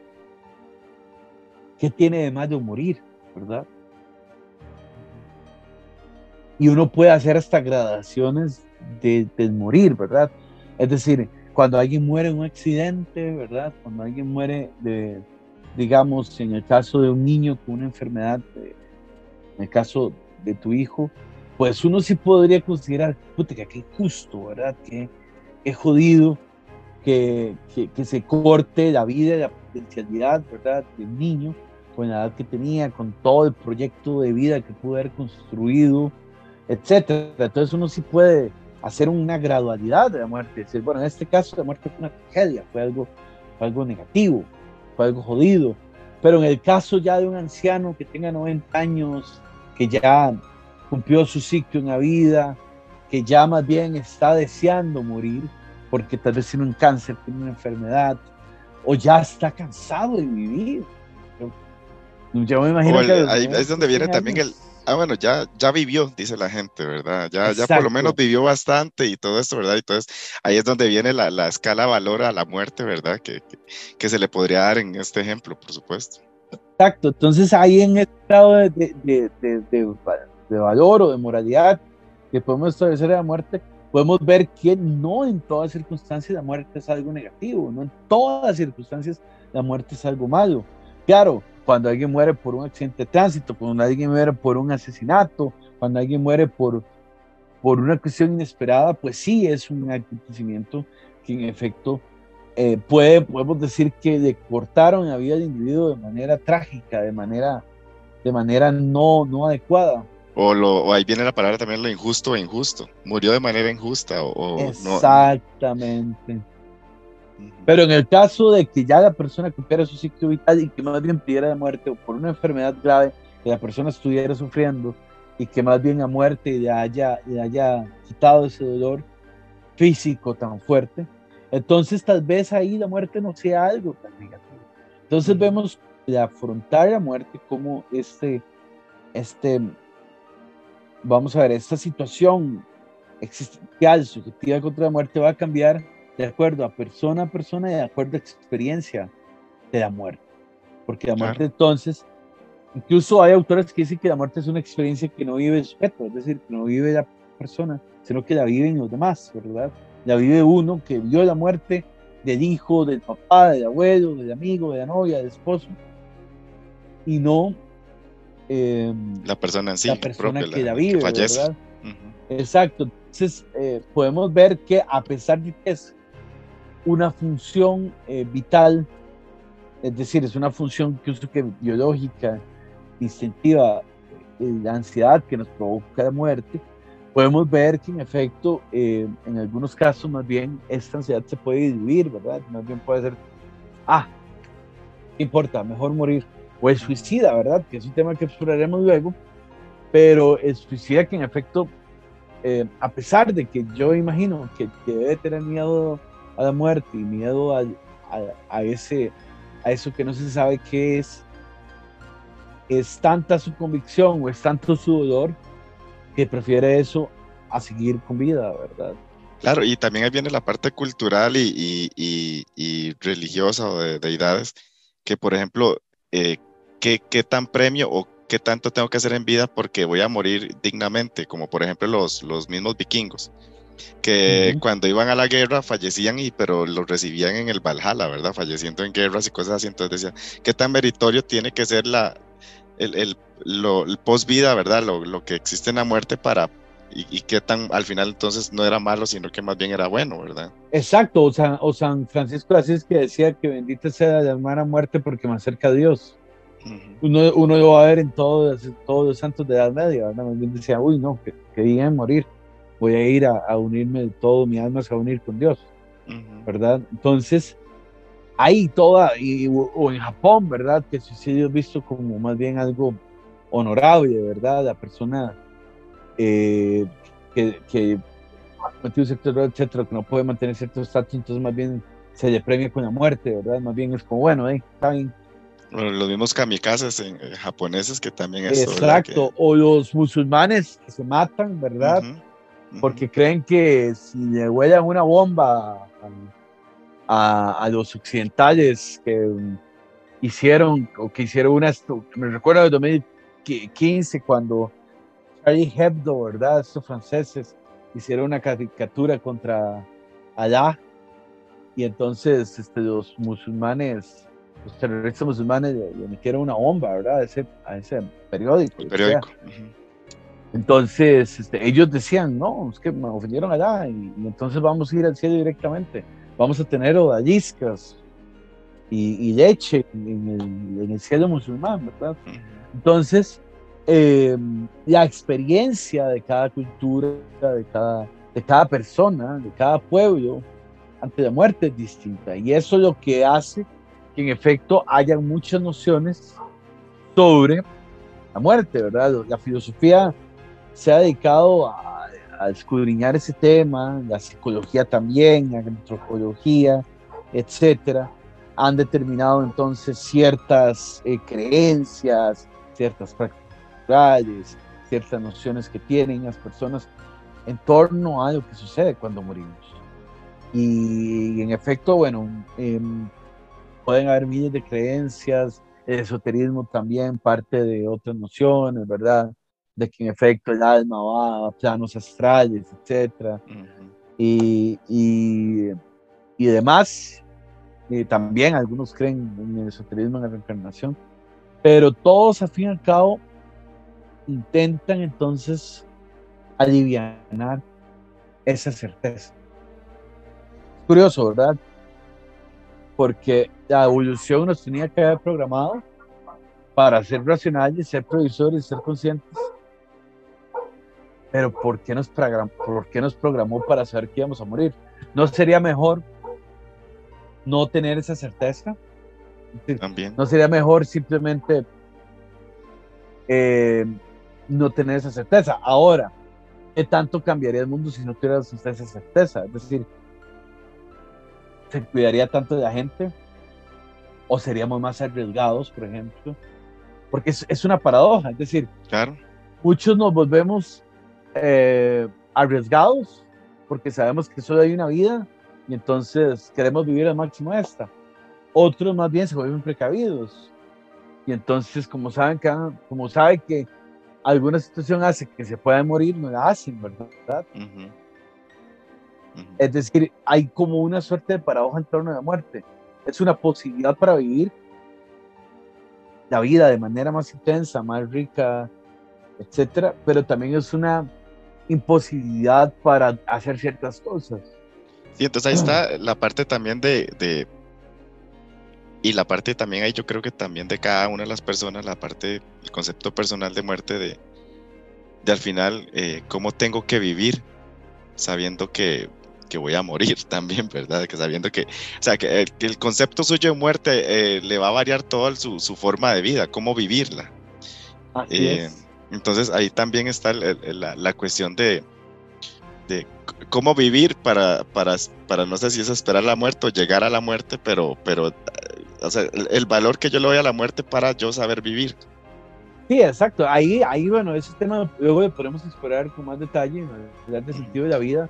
¿qué tiene de malo morir? ¿Verdad? Y uno puede hacer hasta gradaciones de, morir, ¿verdad? Es decir, cuando alguien muere en un accidente, ¿verdad? Cuando alguien muere de, digamos, en el caso de un niño con una enfermedad, eh, en el caso de tu hijo, pues uno sí podría considerar, puta, que qué justo, ¿verdad? Que es jodido que, que, que, se corte la vida y la potencialidad, ¿verdad? Del niño, con la edad que tenía, con todo el proyecto de vida que pudo haber construido, etcétera. Entonces uno sí puede hacer una gradualidad de la muerte, decir, bueno, en este caso la muerte fue una tragedia, fue algo, fue algo negativo, fue algo jodido, pero en el caso ya de un anciano que tenga 90 años, que ya cumplió su ciclo en la vida, que ya más bien está deseando morir, porque tal vez tiene un cáncer, tiene una enfermedad, o ya está cansado de vivir. Yo me imagino que ahí es donde viene también el, ah, bueno, ya, ya vivió, dice la gente, ¿verdad? Ya, ya por lo menos vivió bastante y todo esto, ¿verdad? Entonces ahí es donde viene la, la escala valor a la muerte, ¿verdad? Que, que, que, se le podría dar en este ejemplo, por supuesto. Exacto, entonces ahí en este estado de, de, de, de valor o de moralidad que podemos establecer de la muerte, podemos ver que no en todas circunstancias la muerte es algo negativo, no en todas circunstancias la muerte es algo malo. Claro, cuando alguien muere por un accidente de tránsito, cuando alguien muere por un asesinato, cuando alguien muere por, por una cuestión inesperada, pues sí es un acontecimiento que en efecto eh, puede, podemos decir que le cortaron la vida del individuo de manera trágica, de manera, de manera no, no adecuada. O, lo, o ahí viene la palabra también lo injusto e injusto. Murió de manera injusta. O, Exactamente. No. Pero en el caso de que ya la persona cumpliera su ciclo vital y que más bien pidiera de muerte o por una enfermedad grave que la persona estuviera sufriendo y que más bien a muerte le haya, le haya quitado ese dolor físico tan fuerte, entonces tal vez ahí la muerte no sea algo tan negativo. Entonces vemos de afrontar la muerte como este, este, vamos a ver, esta situación existencial, subjetiva contra la muerte va a cambiar de acuerdo a persona a persona y de acuerdo a experiencia de la muerte. Porque la muerte claro. entonces, incluso hay autores que dicen que la muerte es una experiencia que no vive el sujeto, es decir, que no vive la persona, sino que la viven los demás, ¿verdad? La vive uno que vio la muerte del hijo, del papá, del abuelo, del amigo, de la novia, del esposo, y no eh, la persona en sí, la persona propia, que la, la vive, que. ¿verdad? Uh -huh. Exacto. Entonces, eh, podemos ver que a pesar de que es una función eh, vital, es decir, es una función que, que biológica, instintiva, eh, la ansiedad que nos provoca la muerte, podemos ver que en efecto, eh, en algunos casos más bien esta ansiedad se puede diluir, ¿verdad? Más bien puede ser, ah, no importa, mejor morir, o el suicida, ¿verdad? Que es un tema que exploraremos luego, pero el suicida que en efecto, eh, a pesar de que yo imagino que, que debe tener miedo a la muerte y miedo a, a, a, ese, a eso que no se sabe qué es, es tanta su convicción o es tanto su dolor que prefiere eso a seguir con vida, ¿verdad? Claro, y también ahí viene la parte cultural y, y, y, religiosa o de deidades, que por ejemplo, eh, ¿qué, ¿qué tan premio o qué tanto tengo que hacer en vida porque voy a morir dignamente? Como por ejemplo los, los mismos vikingos que uh -huh. cuando iban a la guerra fallecían y pero los recibían en el Valhalla, ¿verdad? Falleciendo en guerras y cosas así. Entonces decía, ¿qué tan meritorio tiene que ser la, el, el, lo, el post vida, ¿verdad? Lo, lo, que existe en la muerte para y, y, qué tan al final entonces no era malo, sino que más bien era bueno, ¿verdad? Exacto, o, San, o San Francisco de Asís que decía que bendita sea la hermana muerte porque me acerca a Dios. Uh -huh. uno, uno lo va a ver en todos, todos los santos de Edad Media, ¿verdad? Más bien decía, uy, no, que, que digan morir voy a ir a, a unirme de todo, mi alma se va a unir con Dios, uh -huh. ¿verdad? Entonces, hay toda, y, o en Japón, ¿verdad? Que el suicidio es visto como más bien algo honorable, ¿verdad? La persona eh, que, que motivo sector, etcétera, que no puede mantener cierto estatus, entonces más bien se le premia con la muerte, ¿verdad? Más bien es como, bueno, eh, está bien. Bueno, los mismos kamikazes en, eh, japoneses que también es Exacto, que... o los musulmanes que se matan, ¿verdad? Uh -huh porque creen que si le huellan una bomba a, a, los occidentales que hicieron o que hicieron una, me recuerdo de 2015 cuando Charlie Hebdo, ¿verdad? Estos franceses hicieron una caricatura contra allá y entonces este, los musulmanes, los terroristas musulmanes le, metieron una bomba, ¿verdad? A ese, a ese periódico. El periódico. Entonces este, ellos decían, no, es que me ofendieron allá y, entonces vamos a ir al cielo directamente. Vamos a tener odaliscas y, leche en el, en el, cielo musulmán, ¿verdad? Entonces, eh, la experiencia de cada cultura, de cada, de cada persona, de cada pueblo, ante la muerte es distinta. Y eso es lo que hace que en efecto haya muchas nociones sobre la muerte, ¿verdad? La filosofía se ha dedicado a, a escudriñar ese tema, la psicología también, la antropología, etcétera. Han determinado entonces ciertas eh, creencias, ciertas prácticas ciertas nociones que tienen las personas en torno a lo que sucede cuando morimos. Y, en efecto, bueno, em, pueden haber miles de creencias, el esoterismo también parte de otras nociones, ¿verdad? De que en efecto el alma va a planos astrales, etc. y, y, y, demás. Y también algunos creen en el esoterismo, en la reencarnación. Pero todos, al fin y al cabo, intentan entonces aliviar esa certeza. Curioso, ¿verdad? Porque la evolución nos tenía que haber programado para ser racionales, ser previsores, ser conscientes. Pero ¿por qué, nos programó, ¿por qué nos programó para saber que íbamos a morir? ¿No sería mejor no tener esa certeza? También. ¿No sería mejor simplemente eh, no tener esa certeza. Ahora, ¿qué tanto cambiaría el mundo si no tuvieras esa certeza? Es decir, ¿se cuidaría tanto de la gente? ¿O seríamos más arriesgados, por ejemplo? Porque es, una paradoja, es decir, claro. muchos nos volvemos eh, arriesgados porque sabemos que solo hay una vida y entonces queremos vivir al máximo esta. Otros más bien se vuelven precavidos y entonces como saben que como saben que alguna situación hace que se pueda morir, no la hacen, ¿verdad? Es decir, hay como una suerte de paradoja en torno a la muerte. Es una posibilidad para vivir la vida de manera más intensa, más rica, etcétera, pero también es una imposibilidad para hacer ciertas cosas. Sí, entonces ahí está la parte también de, de y la parte también ahí yo creo que también de cada una de las personas, la parte, el concepto personal de muerte de, de al final, eh, cómo tengo que vivir sabiendo que, que, voy a morir también, ¿verdad? Que sabiendo que, o sea, que, eh, el concepto suyo de muerte eh, le va a variar toda su, su, forma de vida, cómo vivirla. Entonces ahí también está la, la cuestión de, de cómo vivir para, para, para, no sé si es esperar la muerte o llegar a la muerte, pero, pero o sea, el, valor que yo le doy a la muerte para yo saber vivir. Sí, exacto. Ahí, ahí bueno, ese tema luego podemos explorar con más detalle, hablar del sentido de la vida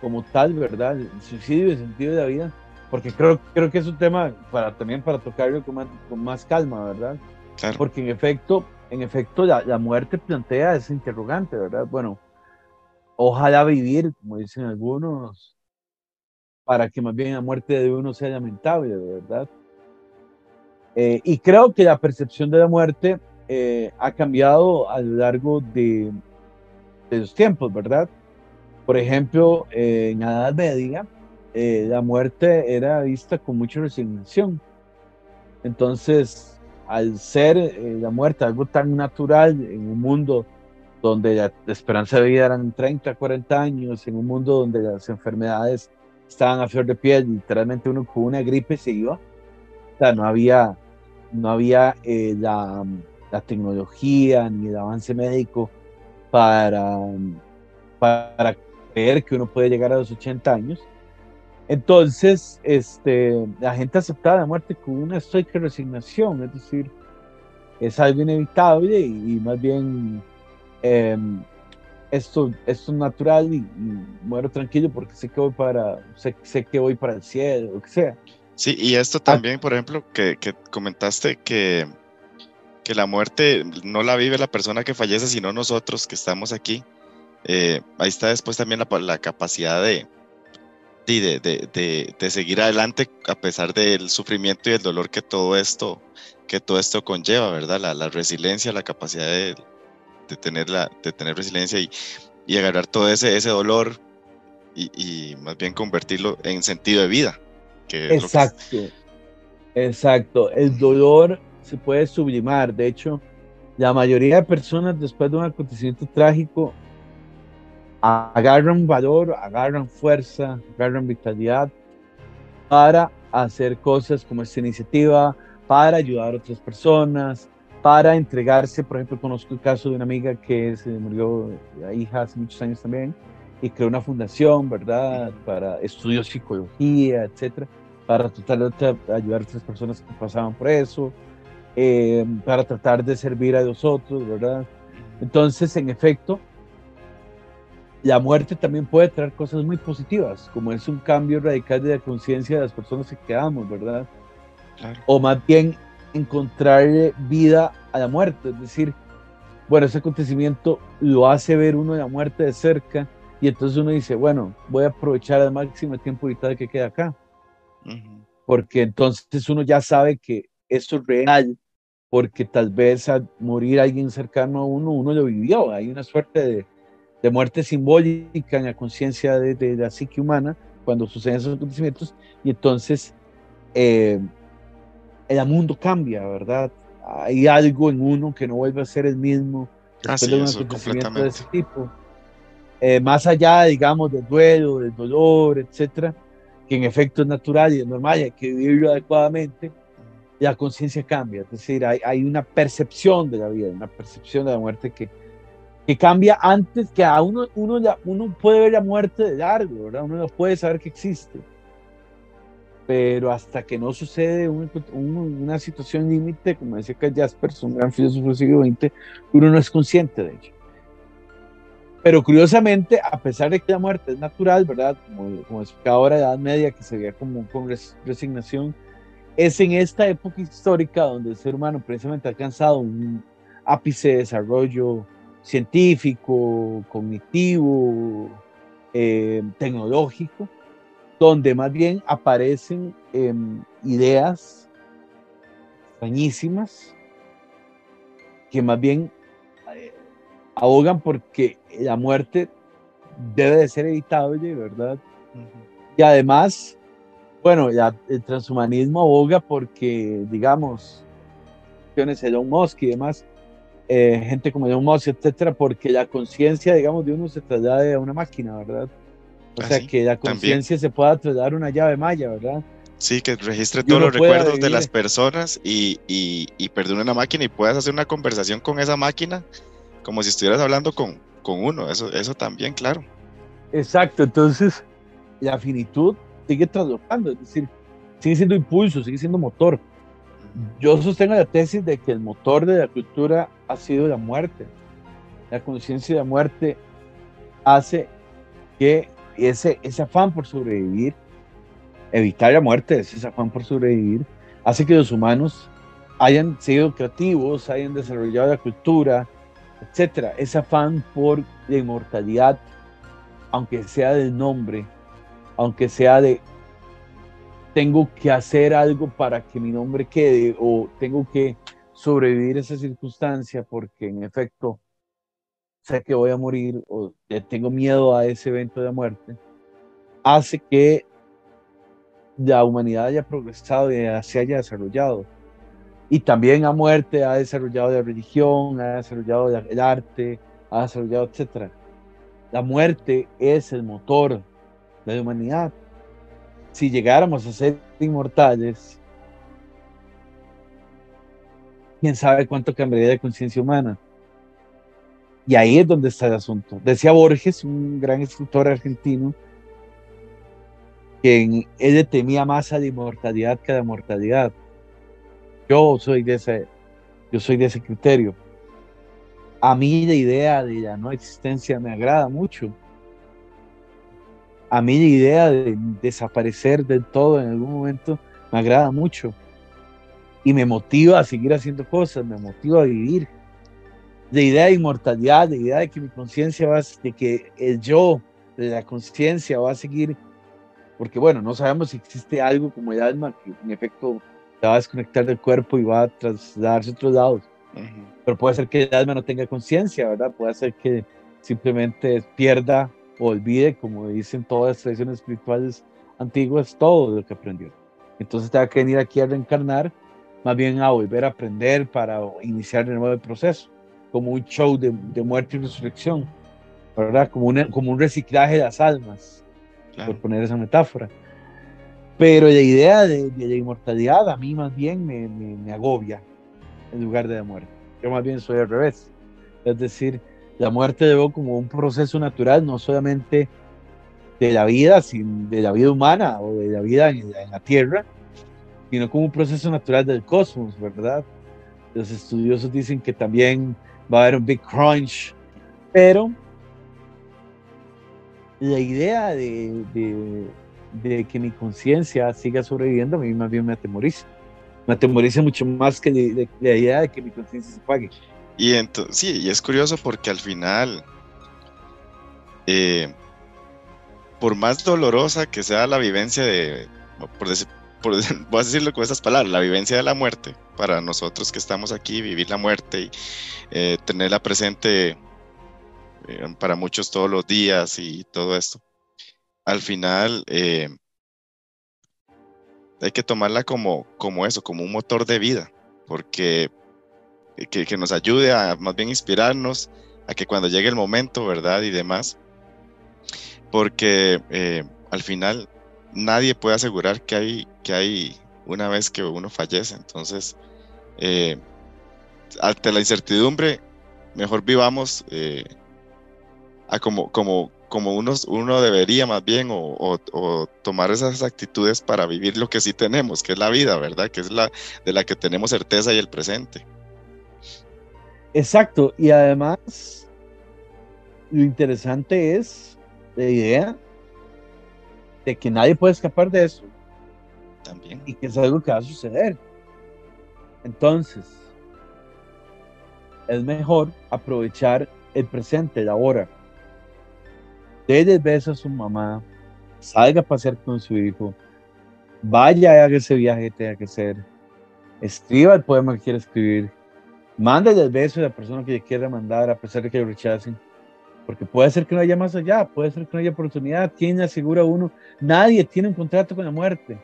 como tal, ¿verdad? El suicidio, el sentido de la vida, porque creo, creo que es un tema para también para tocarlo con más, con más calma, ¿verdad? Claro. Porque en efecto, en efecto la, muerte plantea ese interrogante, ¿verdad? Bueno, ojalá vivir, como dicen algunos, para que más bien la muerte de uno sea lamentable, ¿verdad? Eh, y creo que la percepción de la muerte eh, ha cambiado a lo largo de, de, los tiempos, ¿verdad? Por ejemplo, eh, en la Edad Media, la muerte era vista con mucha resignación. Entonces, al ser la muerte algo tan natural en un mundo donde la esperanza de vida eran 30, 40 años, en un mundo donde las enfermedades estaban a flor de piel, literalmente uno con una gripe se iba. O sea, no había no había eh, la, la, tecnología ni el avance médico para, para creer que uno puede llegar a los 80 años. Entonces, este, la gente aceptaba la muerte con una estoica resignación, es decir, es algo inevitable y, más bien em, esto, esto es natural y, muero tranquilo porque sé que voy para, sé, sé que voy para el cielo, lo que sea. Sí, y esto ah. también, por ejemplo, que, comentaste que, que, la muerte no la vive la persona que fallece, sino nosotros que estamos aquí. eh, ahí está después también la, la capacidad de, de, de, de, seguir adelante a pesar del sufrimiento y el dolor que todo esto, que todo esto conlleva, ¿verdad? La, la resiliencia, la capacidad de, tener, la, de tener resiliencia y, y agarrar todo ese, ese dolor y, y, más bien convertirlo en sentido de vida. Exacto, exacto. El dolor se puede sublimar. De hecho, la mayoría de personas después de un acontecimiento trágico agarran valor, agarran fuerza, agarran vitalidad para hacer cosas como esta iniciativa, para ayudar a otras personas, para entregarse. Por ejemplo, conozco el caso de una amiga que se murió, hija hace muchos años también, y creó una fundación, ¿verdad?, para estudios psicología, etcétera, para tratar de ayudar a otras personas que pasaban por eso. Eh, para tratar de servir a los otros, ¿verdad? Entonces, en efecto, la muerte también puede traer cosas muy positivas, como es un cambio radical de la conciencia de las personas que quedamos, ¿verdad? O más bien encontrarle vida a la muerte, es decir, bueno, ese acontecimiento lo hace ver uno la muerte de cerca y entonces uno dice, bueno, voy a aprovechar al máximo tiempo vital que queda acá, porque entonces uno ya sabe que eso es real, porque tal vez al morir alguien cercano a uno, uno lo vivió. Hay una suerte de, de muerte simbólica en la conciencia de, de, la psique humana cuando suceden esos acontecimientos, y entonces eh, el mundo cambia, ¿verdad? Hay algo en uno que no vuelve a ser el mismo después de un acontecimiento de ese tipo. Eh, más allá, digamos, del duelo, del dolor, etcétera, que en efecto es natural y es normal y hay que vivirlo adecuadamente la conciencia cambia, es decir, hay, hay, una percepción de la vida, una percepción de la muerte que, que cambia antes que a uno, uno, ya, uno puede ver la muerte de largo, ¿verdad? Uno no puede saber que existe, pero hasta que no sucede un, un, una situación límite, como decía Carl Jaspers, un gran filósofo del siglo XX, uno no es consciente de ello. Pero curiosamente, a pesar de que la muerte es natural, ¿verdad? Como, como explicaba ahora, la Edad Media, que se veía como con resignación, es en esta época histórica donde el ser humano precisamente ha alcanzado un ápice de desarrollo científico, cognitivo, eh, tecnológico, donde más bien aparecen eh, ideas extrañísimas que más bien eh, ahogan porque la muerte debe de ser evitable, ¿verdad? Y además bueno, ya el transhumanismo aboga porque, digamos, Elon Musk y demás, eh, gente como Elon Musk, etcétera, porque la conciencia, digamos, de uno se traslade a una máquina, ¿verdad? O sea, que la conciencia se pueda trasladar a una llave maya, ¿verdad? Sí, que registre todos los recuerdos de las personas y, y, y perdone una máquina y puedas hacer una conversación con esa máquina como si estuvieras hablando con, con uno. Eso, eso también, claro. Exacto, entonces la finitud sigue traslocando, es decir, sigue siendo impulso, sigue siendo motor. Yo sostengo la tesis de que el motor de la cultura ha sido la muerte. La conciencia de la muerte hace que ese, ese afán por sobrevivir, evitar la muerte, ese afán por sobrevivir, hace que los humanos hayan sido creativos, hayan desarrollado la cultura, etcétera. Ese afán por la inmortalidad, aunque sea del nombre, aunque sea de tengo que hacer algo para que mi nombre quede o tengo que sobrevivir a esa circunstancia porque en efecto sé que voy a morir o tengo miedo a ese evento de muerte, hace que la humanidad haya progresado y se haya desarrollado. Y también a muerte ha desarrollado la religión, ha desarrollado el arte, ha desarrollado, etc. La muerte es el motor de la humanidad. Si llegáramos a ser inmortales, quién sabe cuánto cambiaría de conciencia humana. Y ahí es donde está el asunto. Decía Borges, un gran escritor argentino, que él temía más a la inmortalidad que a la mortalidad. Yo soy de ese, yo soy de ese criterio. A mí la idea de la no existencia me agrada mucho a mí la idea de desaparecer del todo en algún momento me agrada mucho y me motiva a seguir haciendo cosas, me motiva a vivir. de idea de inmortalidad, de idea de que mi conciencia va, de que el yo, de la conciencia va a seguir, porque bueno, no sabemos si existe algo como el alma que en efecto se va a desconectar del cuerpo y va a trasladarse a otros lados. Pero puede ser que el alma no tenga conciencia, ¿verdad? Puede ser que simplemente pierda olvide, como dicen todas las tradiciones espirituales antiguas, todo lo que aprendió. Entonces te va que venir aquí a reencarnar, más bien a volver a aprender para iniciar de nuevo el proceso como un show de, muerte y resurrección, ¿verdad? Como, como un reciclaje de las almas, por poner esa metáfora. Pero la idea de, la inmortalidad a mí más bien me, me, agobia en lugar de la muerte. Yo más bien soy al revés. Es decir, la muerte debo como un proceso natural, no solamente de la vida, sino de la vida humana o de la vida en la tierra, sino como un proceso natural del cosmos, ¿verdad? Los estudiosos dicen que también va a haber un big crunch, pero la idea de, de, que mi conciencia siga sobreviviendo a mí más bien me atemoriza. Me atemoriza mucho más que la idea de que mi conciencia se pague. Y entonces, sí, y es curioso porque al final, eh, por más dolorosa que sea la vivencia de, por, decir, voy a decirlo con esas palabras, la vivencia de la muerte, para nosotros que estamos aquí, vivir la muerte y eh, tenerla presente eh, para muchos todos los días y todo esto. Al final, hay que tomarla como, como eso, como un motor de vida, porque que, nos ayude a más bien inspirarnos a que cuando llegue el momento, ¿verdad? Y demás, porque al final nadie puede asegurar que hay, que hay una vez que uno fallece. Entonces, eh, ante la incertidumbre, mejor vivamos eh, a como, como, como uno, uno debería más bien, o, tomar esas actitudes para vivir lo que sí tenemos, que es la vida, ¿verdad? Que es la de la que tenemos certeza y el presente. Exacto, y además, lo interesante es la idea de que nadie puede escapar de eso. También. Y que es algo que va a suceder. Entonces, es mejor aprovechar el presente, la hora. Dele beso a su mamá, salga a pasear con su hijo, vaya a ese viaje que tenga que hacer, escriba el poema que quiera escribir, mándale el beso a la persona que le quiera mandar a pesar de que lo rechacen porque puede ser que no haya más allá, puede ser que no haya oportunidad. ¿Quién asegura uno? Nadie tiene un contrato con la muerte.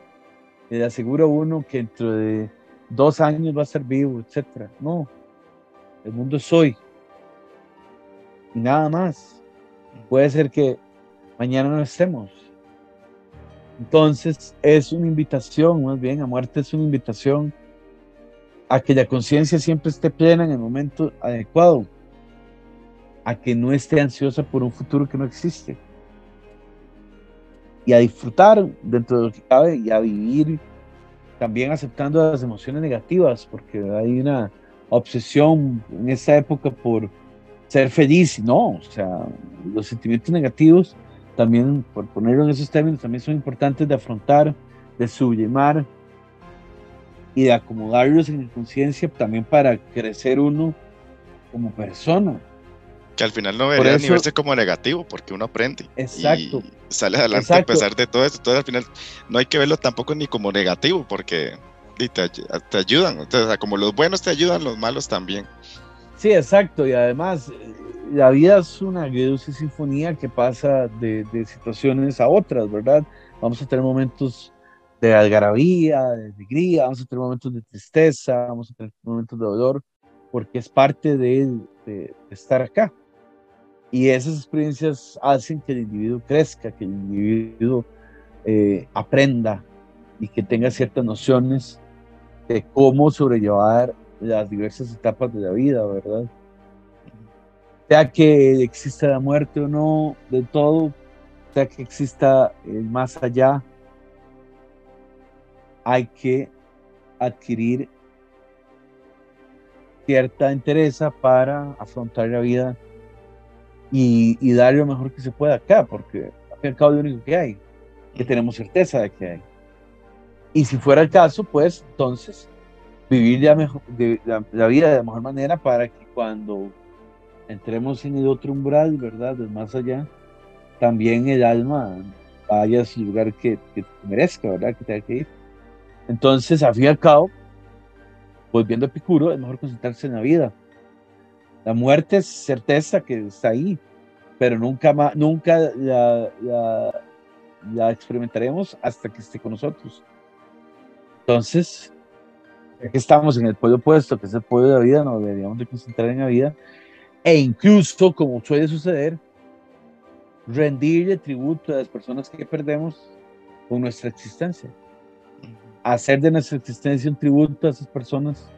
Le asegura uno que dentro de dos años va a ser vivo, etc. No, el mundo es hoy. Y nada más. Puede ser que mañana no estemos. Entonces es una invitación, más bien, a muerte es una invitación a que la conciencia siempre esté plena en el momento adecuado a que no esté ansiosa por un futuro que no existe. Y a disfrutar dentro de lo que cabe y a vivir también aceptando las emociones negativas, porque hay una obsesión en esta época por ser feliz, no, o sea, los sentimientos negativos también, por ponerlo en esos términos, también son importantes de afrontar, de sublimar y de acomodarlos en la conciencia también para crecer uno como persona. Que al final no debería ni verse como negativo, porque uno aprende. Exacto. Y sale adelante a pesar de todo esto. Entonces al final no hay que verlo tampoco ni como negativo, porque te, ayudan. Entonces, como los buenos te ayudan, los malos también. Sí, exacto. Y además, la vida es una dulce sinfonía que pasa de, de, situaciones a otras, ¿verdad? Vamos a tener momentos de algarabía, de alegría, vamos a tener momentos de tristeza, vamos a tener momentos de dolor, porque es parte de, estar acá. Y esas experiencias hacen que el individuo crezca, que el individuo eh, aprenda y que tenga ciertas nociones de cómo sobrellevar las diversas etapas de la vida, ¿verdad? Sea que exista la muerte o no, de todo, sea que exista el más allá, hay que adquirir cierta entereza para afrontar la vida y, y dar lo mejor que se pueda acá, porque al cabo es lo único que hay, que tenemos certeza de que hay. Y si fuera el caso, pues entonces vivir la, mejor, de, la, vida de la mejor manera para que cuando entremos en el otro umbral, ¿verdad? Del más allá, también el alma vaya a su lugar que, que merezca, ¿verdad? Que tenga que ir. Entonces, a fin y al cabo, volviendo a Epicuro, es mejor concentrarse en la vida. La muerte es certeza que está ahí, pero nunca, más, nunca la, la, experimentaremos hasta que esté con nosotros. Entonces, ya que estamos en el pueblo opuesto, que es el pueblo de la vida, nos deberíamos de concentrar en la vida, e incluso, como suele suceder, rendirle tributo a las personas que perdemos con nuestra existencia. Hacer de nuestra existencia un tributo a esas personas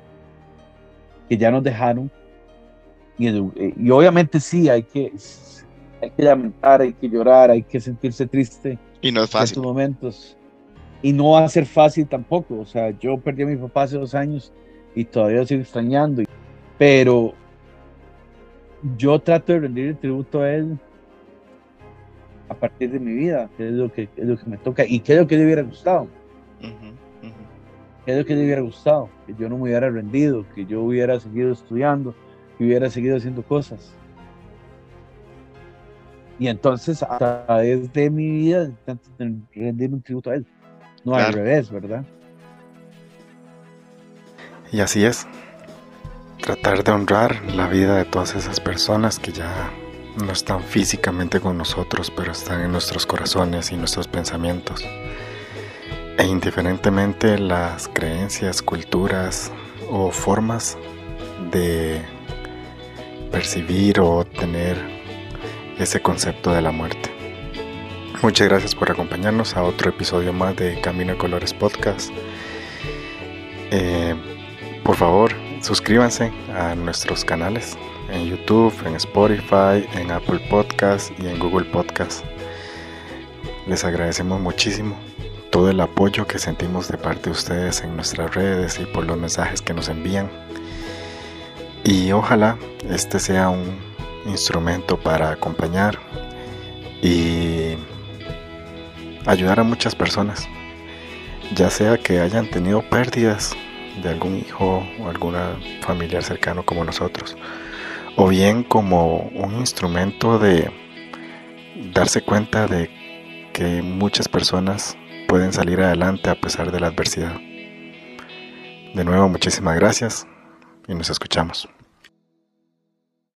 que ya nos dejaron. Y, y obviamente sí, hay que, hay que lamentar, hay que llorar, hay que sentirse triste. Y no es fácil. En estos momentos. Y no va a ser fácil tampoco. O sea, yo perdí a mi papá hace dos años y todavía lo sigo extrañando. Pero yo trato de rendir el tributo a él a partir de mi vida, que es lo que, es lo que me toca y qué es lo que le hubiera gustado. ¿Qué es lo que le hubiera gustado? Que yo no me hubiera rendido, que yo hubiera seguido estudiando, que hubiera seguido haciendo cosas. Y entonces, a través de mi vida, rendir un tributo a él. No al revés, ¿verdad? Y así es. Tratar de honrar la vida de todas esas personas que ya no están físicamente con nosotros, pero están en nuestros corazones y nuestros pensamientos. E indiferentemente las creencias, culturas o formas de percibir o tener ese concepto de la muerte. Muchas gracias por acompañarnos a otro episodio más de Camino de Colores Podcast. Eh, por favor, suscríbanse a nuestros canales en YouTube, en Spotify, en Apple Podcast y en Google Podcast. Les agradecemos muchísimo todo el apoyo que sentimos de parte de ustedes en nuestras redes y por los mensajes que nos envían. Y ojalá este sea un instrumento para acompañar y ayudar a muchas personas, ya sea que hayan tenido pérdidas de algún hijo o alguna familiar cercano como nosotros, o bien como un instrumento de darse cuenta de que muchas personas pueden salir adelante a pesar de la adversidad. De nuevo, muchísimas gracias y nos escuchamos.